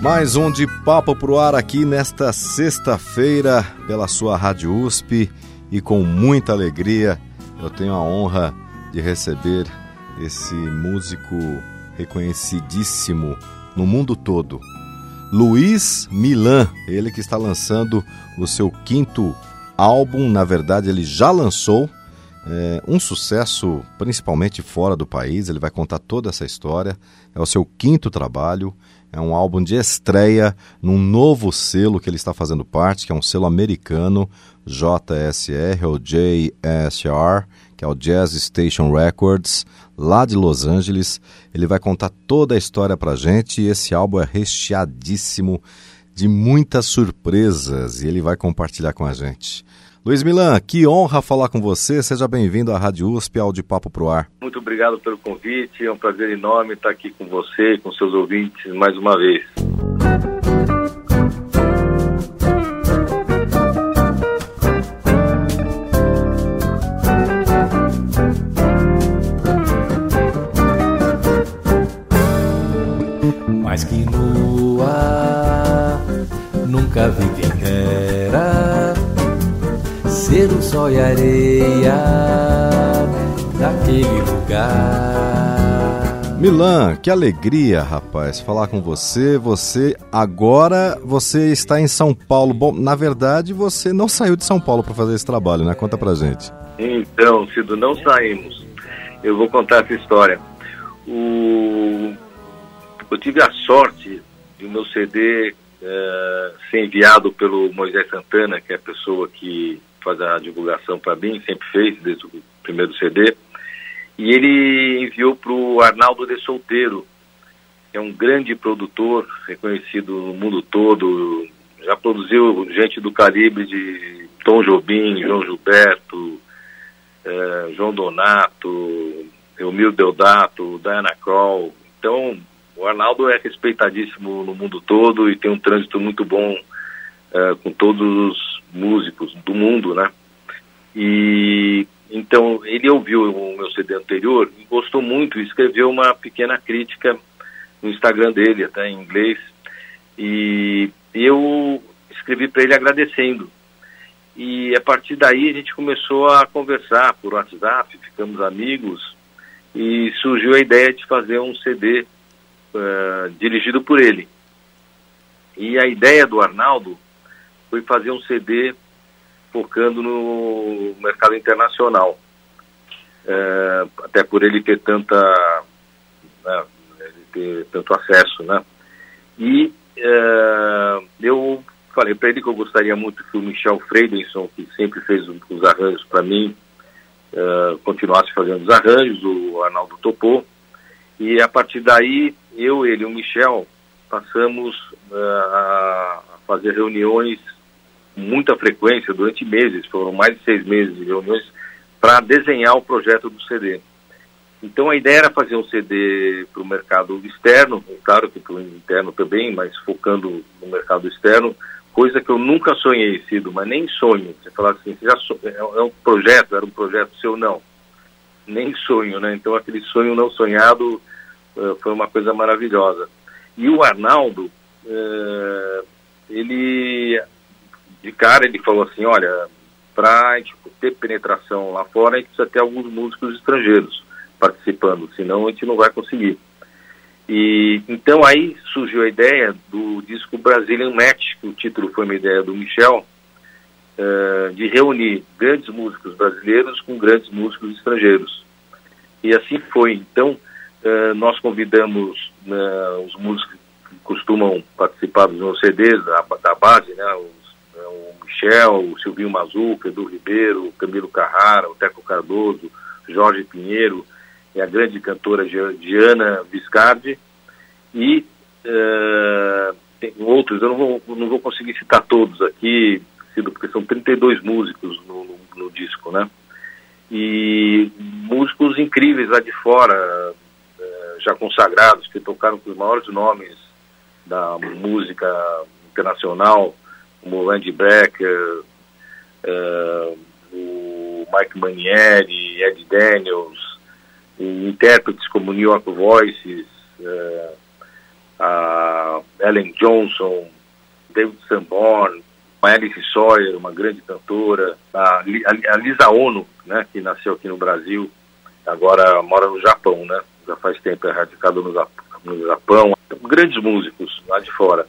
Mais um de Papo Pro Ar aqui nesta sexta-feira pela sua Rádio USP e com muita alegria eu tenho a honra de receber esse músico reconhecidíssimo no mundo todo, Luiz Milan, ele que está lançando o seu quinto álbum, na verdade ele já lançou é, um sucesso principalmente fora do país, ele vai contar toda essa história, é o seu quinto trabalho é um álbum de estreia num novo selo que ele está fazendo parte, que é um selo americano, JSR ou JSR, que é o Jazz Station Records, lá de Los Angeles. Ele vai contar toda a história pra gente e esse álbum é recheadíssimo de muitas surpresas e ele vai compartilhar com a gente. Luiz Milan, que honra falar com você. Seja bem-vindo à Rádio USP, ao de Papo Pro Ar. Muito obrigado pelo convite. É um prazer enorme estar aqui com você e com seus ouvintes mais uma vez. Mas que no ar nunca vi quem dera ser o sol e areia daquele lugar. Milan, que alegria, rapaz, falar com você. Você agora você está em São Paulo. Bom, na verdade, você não saiu de São Paulo para fazer esse trabalho, né? Conta pra gente. Então, Cido, não saímos. Eu vou contar essa história. O... Eu tive a sorte de o meu CD é, ser enviado pelo Moisés Santana, que é a pessoa que faz a divulgação para mim, sempre fez, desde o primeiro CD. E ele enviou para o Arnaldo de Solteiro, que é um grande produtor, reconhecido no mundo todo, já produziu gente do calibre de Tom Jobim, João Gilberto, eh, João Donato, Emil Deodato, Diana Kroll. Então, o Arnaldo é respeitadíssimo no mundo todo e tem um trânsito muito bom uh, com todos os músicos mundo, né? E então ele ouviu o meu CD anterior gostou muito escreveu uma pequena crítica no Instagram dele, até em inglês. E eu escrevi para ele agradecendo. E a partir daí a gente começou a conversar por WhatsApp, ficamos amigos e surgiu a ideia de fazer um CD uh, eh, dirigido por ele. E a ideia do Arnaldo foi fazer um CD focando no mercado internacional. É, até por ele ter tanta né, ele ter tanto acesso, né? E é, eu falei para ele que eu gostaria muito que o Michel Freidenson, que sempre fez os arranjos para mim, é, continuasse fazendo os arranjos, o Arnaldo topou. E a partir daí, eu, ele e o Michel passamos uh, a fazer reuniões muita frequência, durante meses, foram mais de seis meses de reuniões, para desenhar o projeto do CD. Então a ideia era fazer um CD para o mercado externo, claro que para o interno também, mas focando no mercado externo, coisa que eu nunca sonhei, Cido, mas nem sonho. Você falar assim, você já so... É, é um projeto, era um projeto seu, não. Nem sonho, né? Então aquele sonho não sonhado uh, foi uma coisa maravilhosa. E o Arnaldo, uh, ele de cara ele falou assim, olha, para tipo, ter penetração lá fora, a gente precisa ter alguns músicos estrangeiros participando, senão a gente não vai conseguir. E então aí surgiu a ideia do disco Brazilian Match, que o título foi uma ideia do Michel, uh, de reunir grandes músicos brasileiros com grandes músicos estrangeiros. E assim foi. Então uh, nós convidamos uh, os músicos que costumam participar dos meus CDs, da, da base, né, é, o Michel, o Silvinho Mazuca, Edu Ribeiro, o Camilo Carrara, o Teco Cardoso, Jorge Pinheiro, é a grande cantora Diana Viscardi, e uh, tem outros, eu não vou, não vou conseguir citar todos aqui, porque são 32 músicos no, no, no disco, né? E músicos incríveis lá de fora, uh, já consagrados, que tocaram com os maiores nomes da música internacional, como Andy Becker, uh, o Mike Manieri, Ed Daniels, intérpretes como New York Voices, uh, a Ellen Johnson, David Sanborn, a Alice Sawyer, uma grande cantora, a, a, a Lisa Ono, né, que nasceu aqui no Brasil, agora mora no Japão, né, já faz tempo é radicado no, no Japão, grandes músicos lá de fora.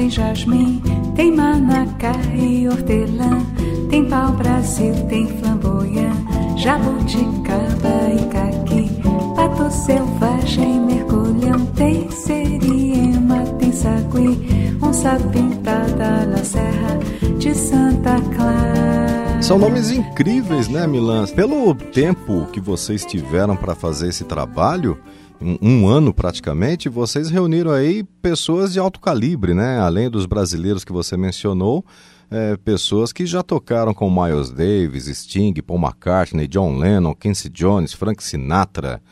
Tem jasmim, tem manacá e hortelã, tem pau-brasil, tem flamboyant, jabuticaba e caqui, pato selvagem, mergulhão, tem seriema, tem sagui, onça pintada na serra de Santa Clara. São nomes incríveis, né, Milan? Pelo tempo que vocês tiveram para fazer esse trabalho, um, um, ano praticamente, vocês reuniram aí pessoas de alto calibre, né? Além dos brasileiros que você mencionou, é, pessoas que já tocaram com Miles Davis, Sting, Paul McCartney, John Lennon, Quincy Jones, Frank Sinatra.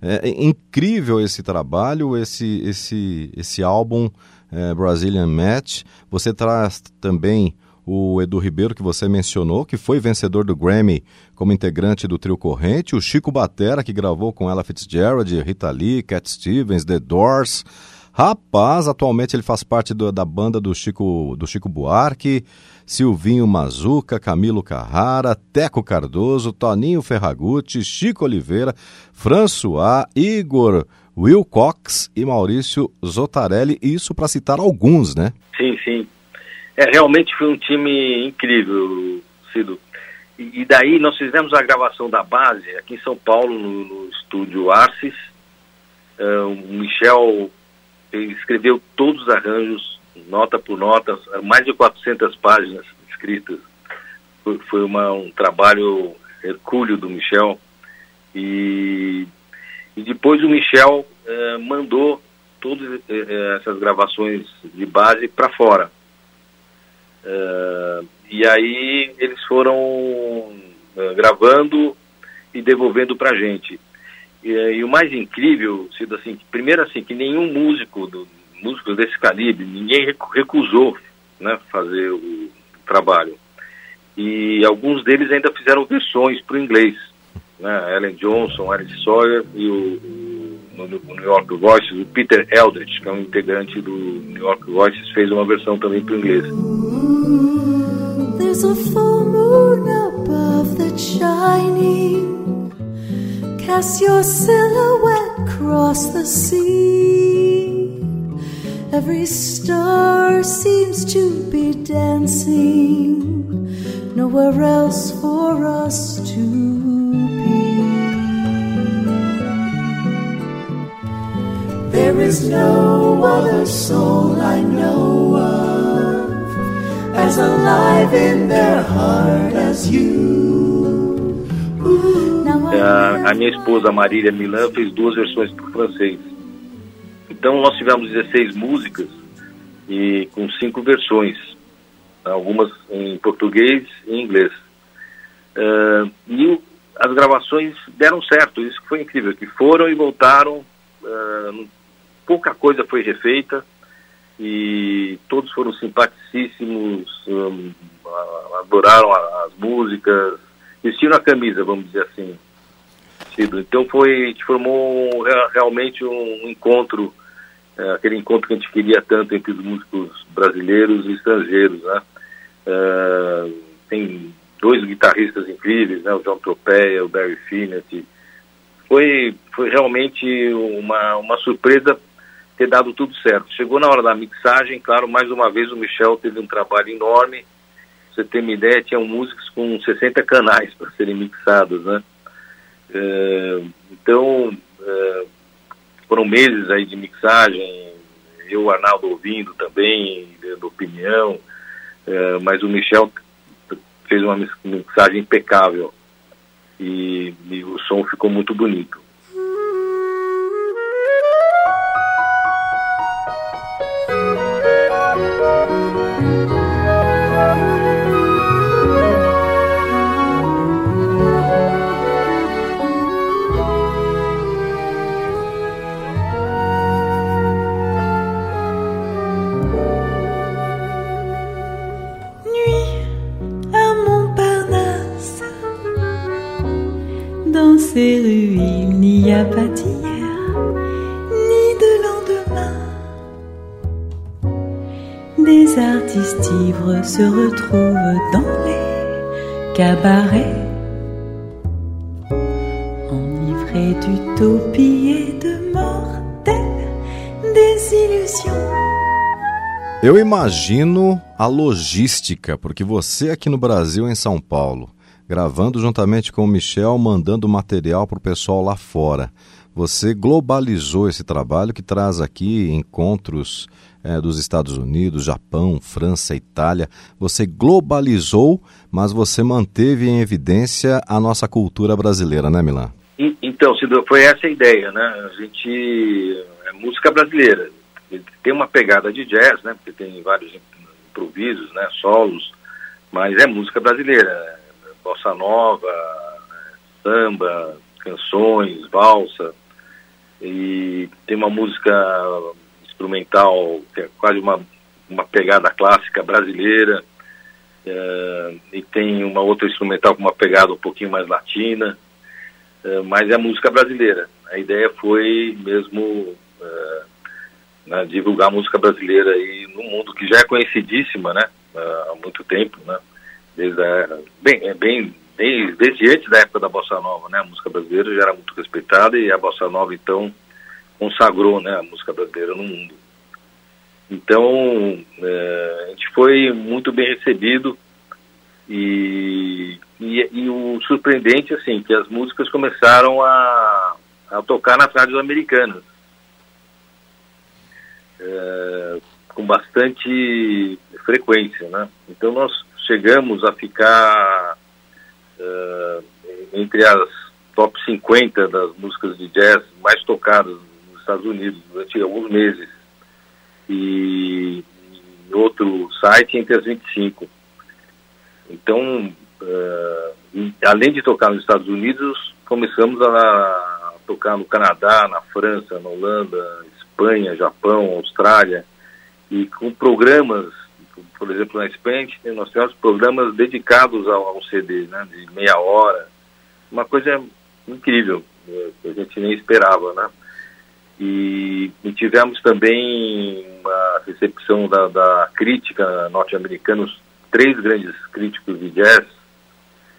É, é incrível esse trabalho, esse, esse, esse álbum é, Brazilian Match. Você traz também o Edu Ribeiro, que você mencionou, que foi vencedor do Grammy como integrante do trio Corrente, o Chico Batera, que gravou com ela Fitzgerald, Rita Lee, Cat Stevens, The Doors. Rapaz, atualmente ele faz parte do, da banda do Chico, do Chico Buarque, Silvinho Mazuca, Camilo Carrara, Teco Cardoso, Toninho Ferragutti, Chico Oliveira, François, Igor Wilcox e Maurício Zotarelli, isso para citar alguns, né? Sim, sim. É, realmente foi um time incrível, Cido. E, e daí nós fizemos a gravação da base aqui em São Paulo, no, no estúdio Arces. Uh, o Michel escreveu todos os arranjos, nota por nota, mais de 400 páginas escritas. Foi, foi uma, um trabalho hercúleo do Michel. E, e depois o Michel uh, mandou todas uh, essas gravações de base para fora. Uh, e aí eles foram uh, gravando e devolvendo para a gente. E, e, o mais incrível, sido assim, primeiro assim, que nenhum músico, do, músicos desse calibre, ninguém recusou né, fazer o trabalho. E alguns deles ainda fizeram versões para o inglês. Né, Ellen Johnson, Alice Sawyer e o, o New York Voices, o Peter Eldridge, que é um integrante do New York Voices, fez uma versão também para o inglês. There's a full moon above that's shining. Cast your silhouette across the sea. Every star seems to be dancing. Nowhere else for us to be. There is no other soul I know of as alive in their heart as you. A, a minha esposa Marília Milan fez duas versões para o francês. Então nós tivemos 16 músicas e com cinco versões, algumas em português e em inglês. Uh, e as gravações deram certo, isso foi incrível, que foram e voltaram, uh, pouca coisa foi refeita, e todos foram simpaticíssimos, um, adoraram as músicas, vestiram a camisa, vamos dizer assim. Então foi, formou realmente um encontro, é, aquele encontro que a gente queria tanto entre os músicos brasileiros e estrangeiros, né? É, tem dois guitarristas incríveis, né? O John Tropeia, o Barry Finnetti. Foi, foi realmente uma, uma surpresa ter dado tudo certo. Chegou na hora da mixagem, claro, mais uma vez o Michel teve um trabalho enorme. Pra você ter uma ideia, tinham músicas com 60 canais para serem mixados, né? É, então, é, foram meses aí de mixagem, eu, o Arnaldo ouvindo também, dando opinião, é, mas o Michel fez uma mixagem impecável e, e o som ficou muito bonito. Ces rues, il n'y a pas d'hier, ni de lendemain. Des artistes ivres se retrouvent dans les cabarets, enivrés d'utopie et de mortelles désillusions. Eu imagino a logística, porque você aqui no Brasil, em São Paulo, gravando juntamente com o Michel, mandando material para o pessoal lá fora. Você globalizou esse trabalho que traz aqui encontros é, dos Estados Unidos, Japão, França, Itália. Você globalizou, mas você manteve em evidência a nossa cultura brasileira, né, Milan? Então, foi essa a ideia, né? A gente. É música brasileira. Tem uma pegada de jazz, né? Porque tem vários improvisos, né? Solos, mas é música brasileira bossa nova, samba, canções, valsa. E tem uma música instrumental que é quase uma, uma pegada clássica brasileira. É, e tem uma outra instrumental com uma pegada um pouquinho mais latina. É, mas é música brasileira. A ideia foi mesmo é, né, divulgar música brasileira aí no mundo que já é conhecidíssima, né? Há muito tempo, né? Desde a, bem, é bem desde, desde antes da época da bossa nova, né? A música brasileira já era muito respeitada e a bossa nova então consagrou, né, a música brasileira no mundo. Então é, a gente foi muito bem recebido e, e, e, o surpreendente assim que as músicas começaram a, a tocar nas rádios americanas. É, com bastante frequência, né? Então nós chegamos a ficar uh, entre as top 50 das músicas de jazz mais tocadas nos Estados Unidos durante alguns meses. E em outro site entre as 25. Então, uh, além de tocar nos Estados Unidos, começamos a tocar no Canadá, na França, na Holanda, Espanha, Japão, Austrália, e com programas por exemplo, na Espanha, nós tivemos programas dedicados ao, ao CD, né, de meia hora, uma coisa incrível, né, que a gente nem esperava, né? E, e tivemos também uma recepção da, da crítica norte-americana, três grandes críticos de jazz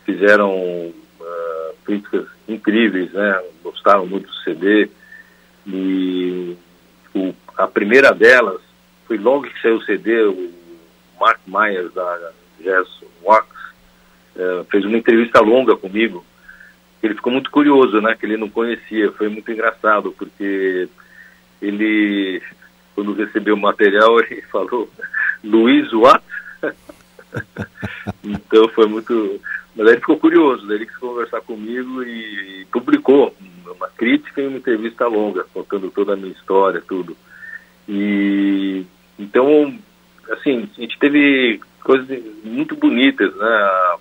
fizeram uh, críticas incríveis, né? Gostaram muito do CD e o, a primeira delas foi logo que saiu o CD, o Mark Myers, da Jazz Wax, é, fez uma entrevista longa comigo. Ele ficou muito curioso, né? Que ele não conhecia. Foi muito engraçado, porque ele, quando recebeu o material, ele falou, Luiz What? então foi muito... Mas ele ficou curioso, ele quis conversar comigo e publicou uma crítica e uma entrevista longa, contando toda a minha história, tudo. E então assim, a gente teve coisas muito bonitas, né?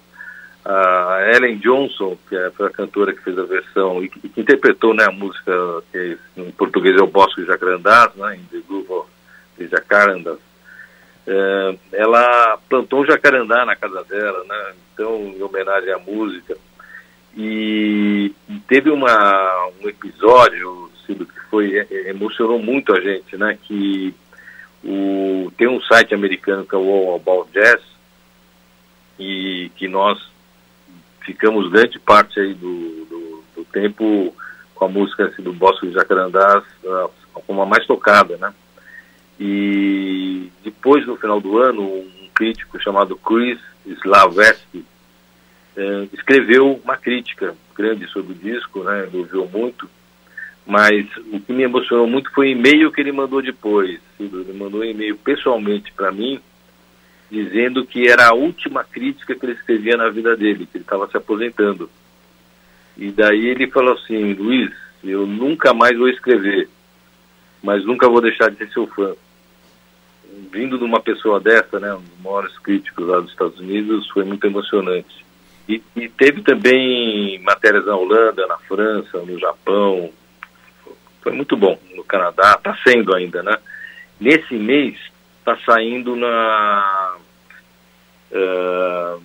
A Ellen Johnson, que é, a cantora que fez a versão e que, que interpretou né, a música que em português é o Bosque de Jacarandás, né, em The Groove de Jacarandas, é, ela plantou um jacarandá na casa dela, né, então em homenagem à música. E, e teve uma, um episódio, Cido, que foi, é, emocionou muito a gente, né, que o, tem um site americano que é o All About Jazz, e que nós ficamos grande parte aí do, do, do tempo com a música assim, do Bosque de Jacarandás como a mais tocada, né? E depois, no final do ano, um crítico chamado Chris Slavesky eh, escreveu uma crítica grande sobre o disco, né? Elogiou muito, Mas o que me emocionou muito foi o e-mail que ele mandou depois. Ele mandou um e-mail pessoalmente para mim, dizendo que era a última crítica que ele escrevia na vida dele, que ele estava se aposentando. E daí ele falou assim, Luiz, eu nunca mais vou escrever, mas nunca vou deixar de ser seu fã. Vindo de uma pessoa dessa, né, um dos maiores críticos lá dos Estados Unidos, foi muito emocionante. E, e teve também matérias na Holanda, na França, no Japão, foi muito bom. No Canadá, está sendo ainda, né? Nesse mês, está saindo na uh,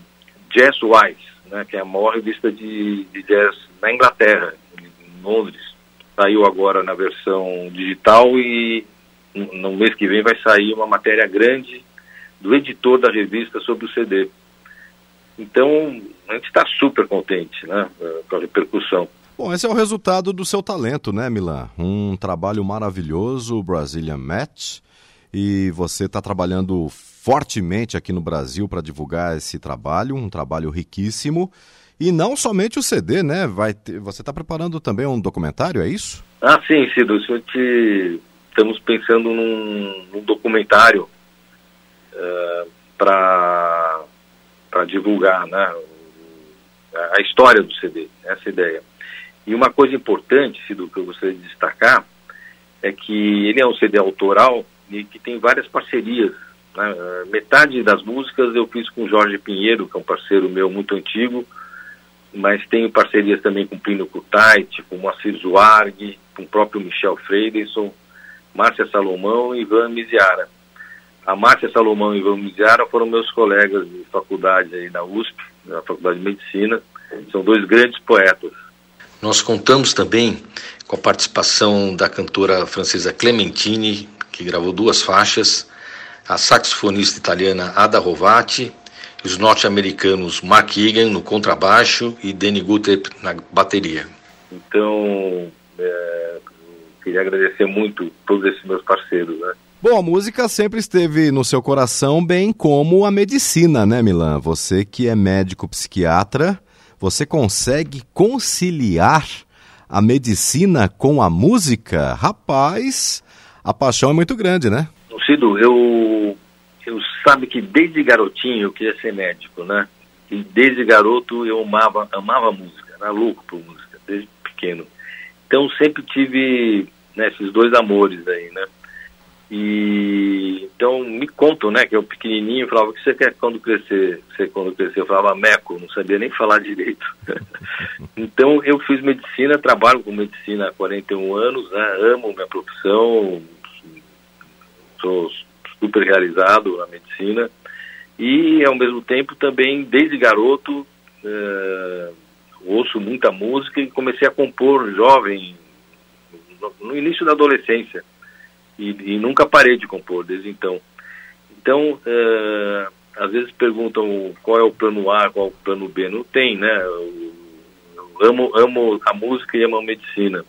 Jazz Wise, né, que é a maior revista de, de jazz na Inglaterra, em Londres. Saiu agora na versão digital e no mês que vem vai sair uma matéria grande do editor da revista sobre o CD. Então, a gente está super contente né, com a repercussão. Bom, esse é o resultado do seu talento, né, Milan? Um trabalho maravilhoso, Brazilian Match, e você está trabalhando fortemente aqui no Brasil para divulgar esse trabalho, um trabalho riquíssimo. E não somente o CD, né? Vai ter, você está preparando também um documentário, é isso? Ah, sim, Cido. A gente, estamos pensando num, num documentário uh, para divulgar né, a história do CD, essa ideia. E uma coisa importante, Cido, que eu gostaria de destacar, é que ele é um CD autoral e que tem várias parcerias. Né? Metade das músicas eu fiz com Jorge Pinheiro, que é um parceiro meu muito antigo, mas tenho parcerias também com Plínio Kutait, com Moacir Zuarg, com o próprio Michel Freidenson, Márcia Salomão e Ivan Miziara. A Márcia Salomão e Ivan Miziara foram meus colegas de faculdade aí na USP, na Faculdade de Medicina, são dois grandes poetas. Nós contamos também com a participação da cantora francesa Clementine, que gravou duas faixas, a saxofonista italiana Ada Rovati, os norte-americanos Mark Egan no contrabaixo e Danny Guttep na bateria. Então, é, queria agradecer muito todos esses meus parceiros, né? Bom, a música sempre esteve no seu coração, bem como a medicina, né, Milan? Você que é médico psiquiatra, você consegue conciliar a medicina com a música? Rapaz, a paixão é muito grande, né? Cido, eu, eu sabe que desde garotinho eu queria ser médico, né? E desde garoto eu amava, amava música, era louco por música, desde pequeno. Então sempre tive né, esses dois amores aí, né? E então me contam, né, que eu pequenininho falava o que você quer quando crescer, você quando crescer, eu falava meco, não sabia nem falar direito. então eu fiz medicina, trabalho com medicina há 41 anos, né, amo minha profissão, sou super realizado na medicina. E ao mesmo tempo também desde garoto uh, ouço muita música e comecei a compor jovem no, no início da adolescência e, e, nunca parei de compor desde então. Então, é, às vezes perguntam qual é o plano A, qual é o plano B. Não tem, né? Eu, eu amo, amo a música e amo a medicina.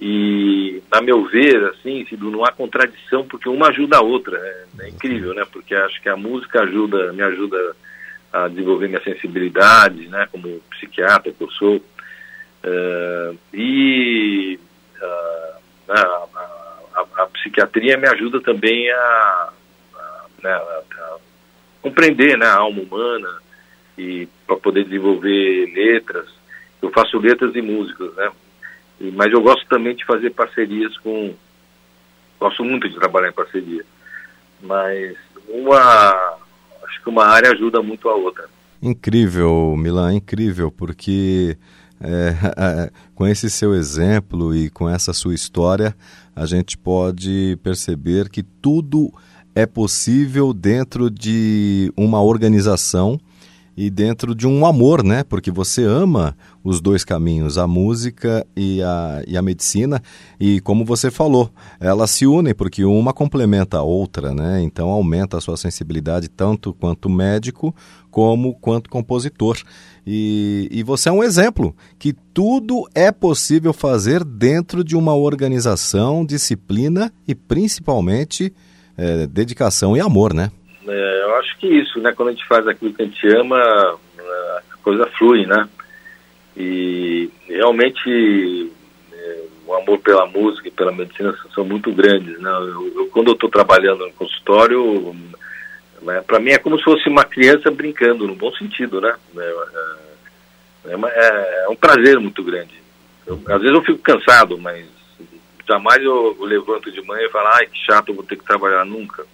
E, a meu ver, assim, não há contradição, porque uma ajuda a outra. É, é incrível, né? Porque acho que a música ajuda, me ajuda a desenvolver minha sensibilidade, né? Como psiquiatra que eu sou. Uh, e uh, a, a, psiquiatria me ajuda também a, a, né, a compreender né, a alma humana e para poder desenvolver letras. Eu faço letras e músicas, né? E, mas eu gosto também de fazer parcerias com. Gosto muito de trabalhar em parceria. Mas uma. Acho que uma área ajuda muito a outra. Incrível, Milan, incrível, porque é, com esse seu exemplo e com essa sua história, a gente pode perceber que tudo é possível dentro de uma organização e dentro de um amor, né? Porque você ama os dois caminhos, a música e a, e a medicina, e como você falou, elas se unem porque uma complementa a outra, né? Então aumenta a sua sensibilidade tanto quanto médico como quanto compositor. E, e você é um exemplo que tudo é possível fazer dentro de uma organização, disciplina e principalmente é, dedicação e amor, né? É, eu acho que isso, né? Quando a gente faz aquilo que a gente ama, a coisa flui, né? E realmente é, o amor pela música e pela medicina são muito grandes. Né? Eu, eu quando eu estou trabalhando no consultório, né, para mim é como se fosse uma criança brincando, no bom sentido, né? É, é, é, é um prazer muito grande. Eu, às vezes eu fico cansado, mas jamais eu, levanto de manhã e falo, ai, que chato, vou ter que trabalhar nunca.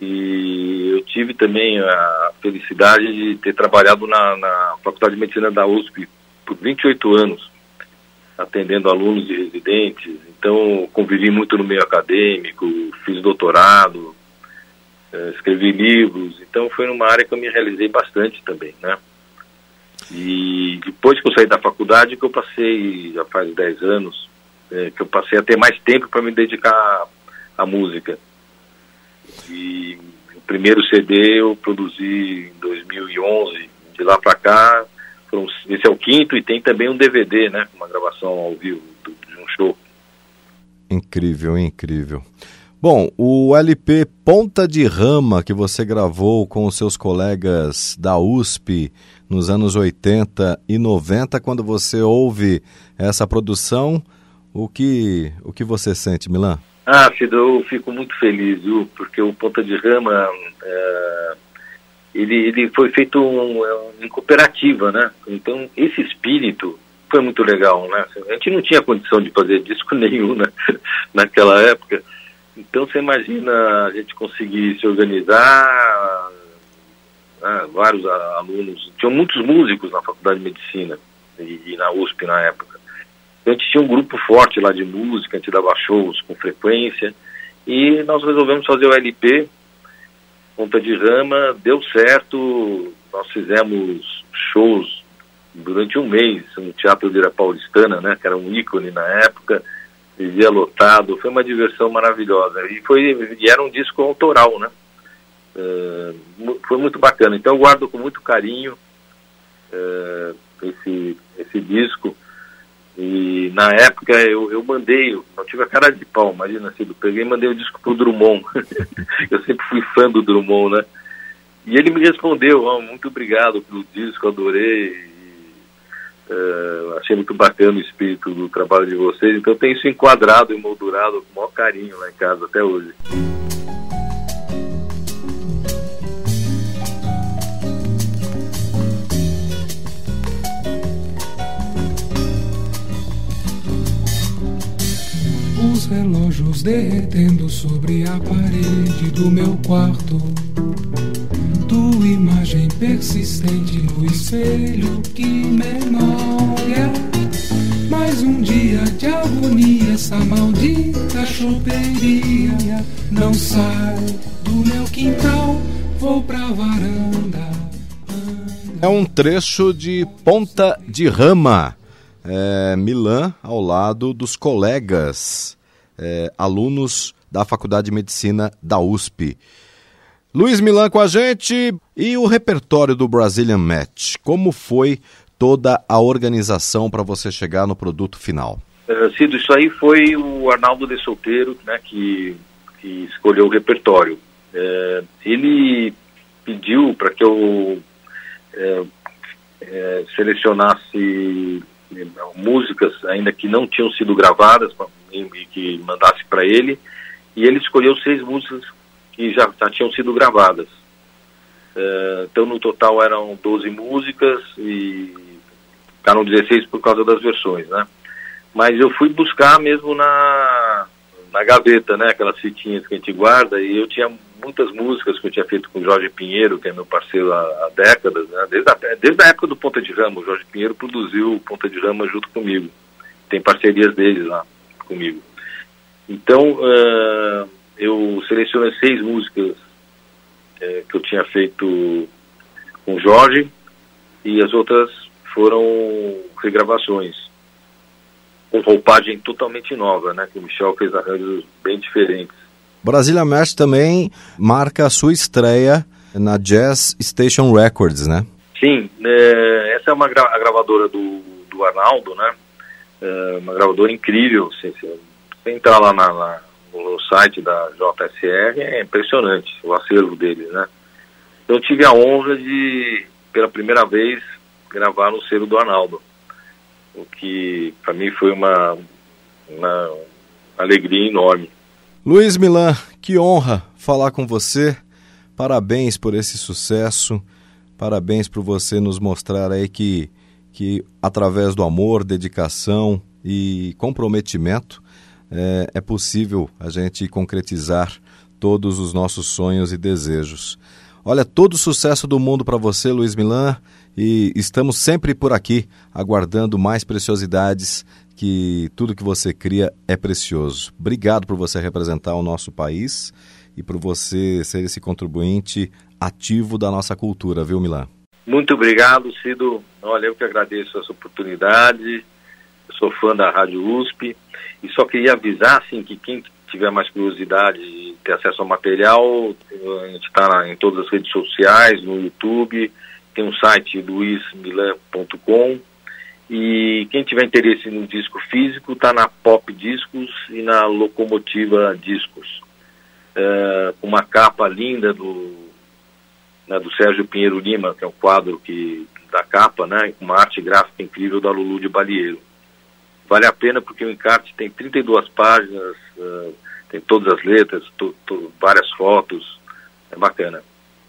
E eu tive também a felicidade de ter trabalhado na, na Faculdade de Medicina da USP por 28 anos, atendendo alunos e residentes. Então, convivi muito no meio acadêmico, fiz doutorado, eh, escrevi livros. Então, foi numa área que eu me realizei bastante também, né? E depois que eu saí da faculdade, que eu passei, já faz 10 anos, é, que eu passei a ter mais tempo para me dedicar à música. E o primeiro CD eu produzi em 2011, de lá para cá, foram, esse é o quinto e tem também um DVD, né, uma gravação ao vivo de um show. Incrível, incrível. Bom, o LP Ponta de Rama que você gravou com os seus colegas da USP nos anos 80 e 90, quando você ouve essa produção, o que, o que você sente, Milan? Ah, Cido, eu fico muito feliz, viu? Porque o Ponta de Rama, é, ele, ele foi feito um, é, em cooperativa, né? Então, esse espírito foi muito legal, né? A gente não tinha condição de fazer disco nenhum né? naquela época. Então, você imagina a gente conseguir se organizar, né? vários alunos, tinham muitos músicos na Faculdade de Medicina e, e na USP na época. A gente tinha um grupo forte lá de música, a gente dava shows com frequência. E nós resolvemos fazer o LP, Ponta de Rama, deu certo. Nós fizemos shows durante um mês no Teatro Vira Paulistana, né, que era um ícone na época, vivia lotado, foi uma diversão maravilhosa. E, foi, e era um disco autoral, né? Uh, foi muito bacana. Então eu guardo com muito carinho uh, esse, esse disco. E na época eu, eu mandei, eu tive a cara de pau, imagina assim, eu peguei e mandei o disco pro Drummond. eu sempre fui fã do Drummond, né? E ele me respondeu, oh, muito obrigado pelo disco, adorei. E, uh, achei muito bacana o espírito do trabalho de vocês. Então eu tenho isso enquadrado e moldurado com o maior carinho lá em casa até hoje. Relógios derretendo sobre a parede do meu quarto. Tua imagem persistente no espelho, que memória. Mais um dia de agonia, essa maldita choperia. Não sai do meu quintal, vou pra varanda. É um trecho de Ponta de Rama. É, ao lado dos colegas é, alunos da Faculdade de Medicina da USP. Luiz Milan com a gente e o repertório do Brazilian Match. Como foi toda a organização para você chegar no produto final? Uh, Cido, isso aí foi o Arnaldo de Solteiro né, que, que escolheu o repertório. Uh, ele pediu para que eu uh, selecionasse músicas ainda que não tinham sido gravadas e que mandasse para ele, e ele escolheu seis músicas que já, já tinham sido gravadas. Uh, então, no total eram 12 músicas e ficaram 16 por causa das versões, né? Mas eu fui buscar mesmo na, na gaveta, né? Aquelas fitinhas que a gente guarda, e eu tinha muitas músicas que eu tinha feito com o Jorge Pinheiro, que é meu parceiro há, há décadas, né? Desde a, desde a época do Ponta de Rama, o Jorge Pinheiro produziu o Ponta de Rama junto comigo. Tem parcerias deles lá comigo. Então, uh, eu selecionei seis músicas uh, que eu tinha feito com o Jorge e as outras foram regravações com roupagem totalmente nova, né? Que o Michel fez arranjos bem diferentes. Brasília Mesh também marca a sua estreia na Jazz Station Records, né? Sim, é, essa é uma gra a gravadora do, do Arnaldo, né? É uma gravadora incrível. Se, se, se entrar lá na, na, no site da JSR, é impressionante o acervo deles, né? Eu tive a honra de, pela primeira vez, gravar no selo do Arnaldo, o que para mim foi uma, uma alegria enorme. Luiz Milan, que honra falar com você. Parabéns por esse sucesso. Parabéns por você nos mostrar aí que, que através do amor, dedicação e comprometimento é, é possível a gente concretizar todos os nossos sonhos e desejos. Olha, todo sucesso do mundo para você, Luiz Milan, e estamos sempre por aqui aguardando mais preciosidades que tudo que você cria é precioso. Obrigado por você representar o nosso país e por você ser esse contribuinte ativo da nossa cultura, viu, Milan? Muito obrigado, Cido. Olha, eu que agradeço essa oportunidade. Eu sou fã da Rádio USP e só queria avisar assim que quem tiver mais curiosidade de ter acesso ao material, a gente está em todas as redes sociais, no YouTube, tem um site luismilan.com e quem tiver interesse no disco físico está na Pop Discos e na Locomotiva Discos. Uh, uma capa linda do, né, do Sérgio Pinheiro Lima, que é o quadro que, da capa, né, uma arte gráfica incrível da Lulu de Balieiro. Vale a pena porque o encarte tem 32 páginas, uh, tem todas as letras, to, to, várias fotos, é bacana.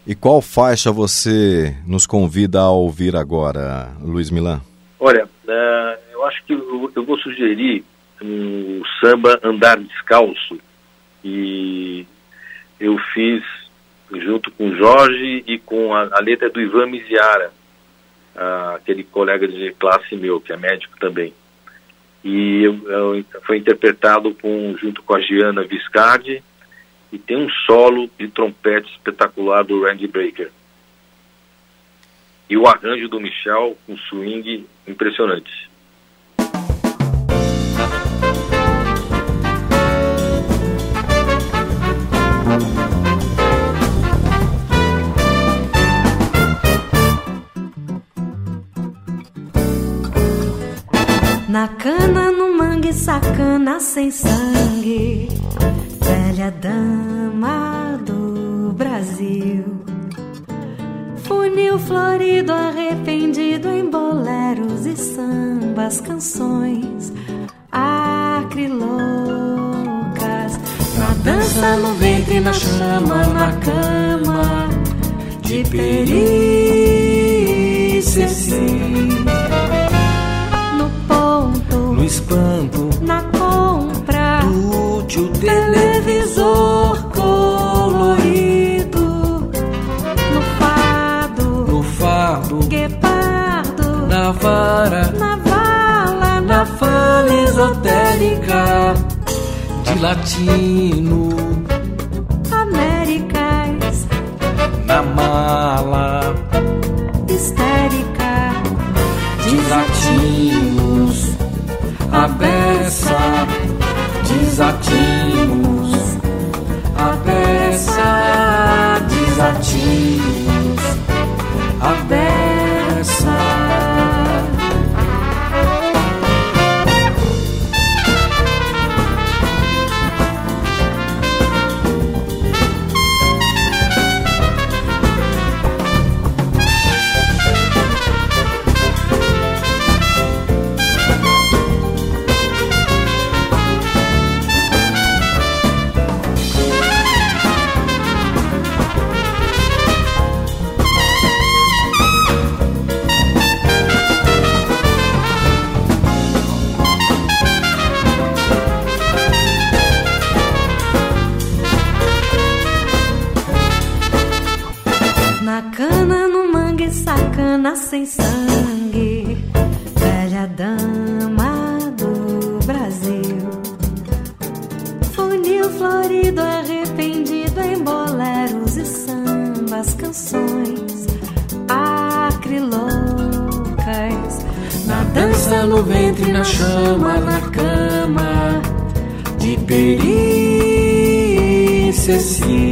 E qual faixa você nos convida a ouvir agora, Luiz Milan? Olha, uh, eu acho que eu, eu vou sugerir um samba Andar Descalço, e eu fiz junto com Jorge e com a, a letra do Ivan Miziara, aquele colega de classe meu, que é médico também. E eu, eu, foi interpretado com, junto com a Giana Viscardi, e tem um solo de trompete espetacular do Randy Breaker. E o arranjo do Michel, um swing impressionante. Na cana, no mangue, sacana sem sangue, velha dama do Brasil. Funil florido, arrependido em boleros e sambas, canções acriloucas. Na dança, no ventre, na chama, na cama, de perícia, sim espanto. Na compra do útil televisor colorido. No fado no fardo. guepardo. Na vara. Na vala na fala esotérica. De latino. Américas. Na mala Dança, no ventre, na chama, na cama, de perícia, sim.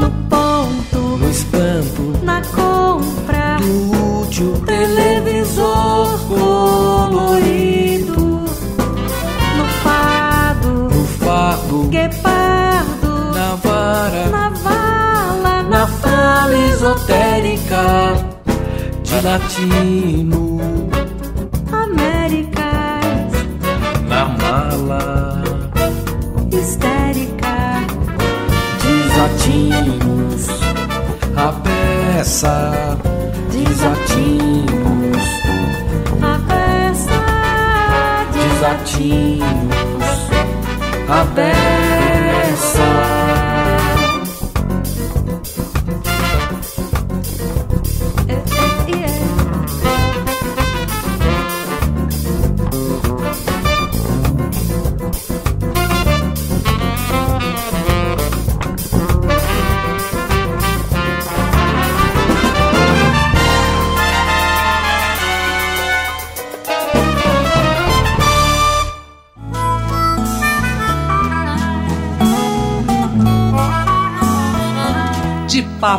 No ponto, no espanto, na compra do útil televisor colorido no fado, no fardo, guepardo, na vara, na vala, na fala esotérica de latino, mala histérica. Desatimos a peça. Desatimos A peça desatimos a peça.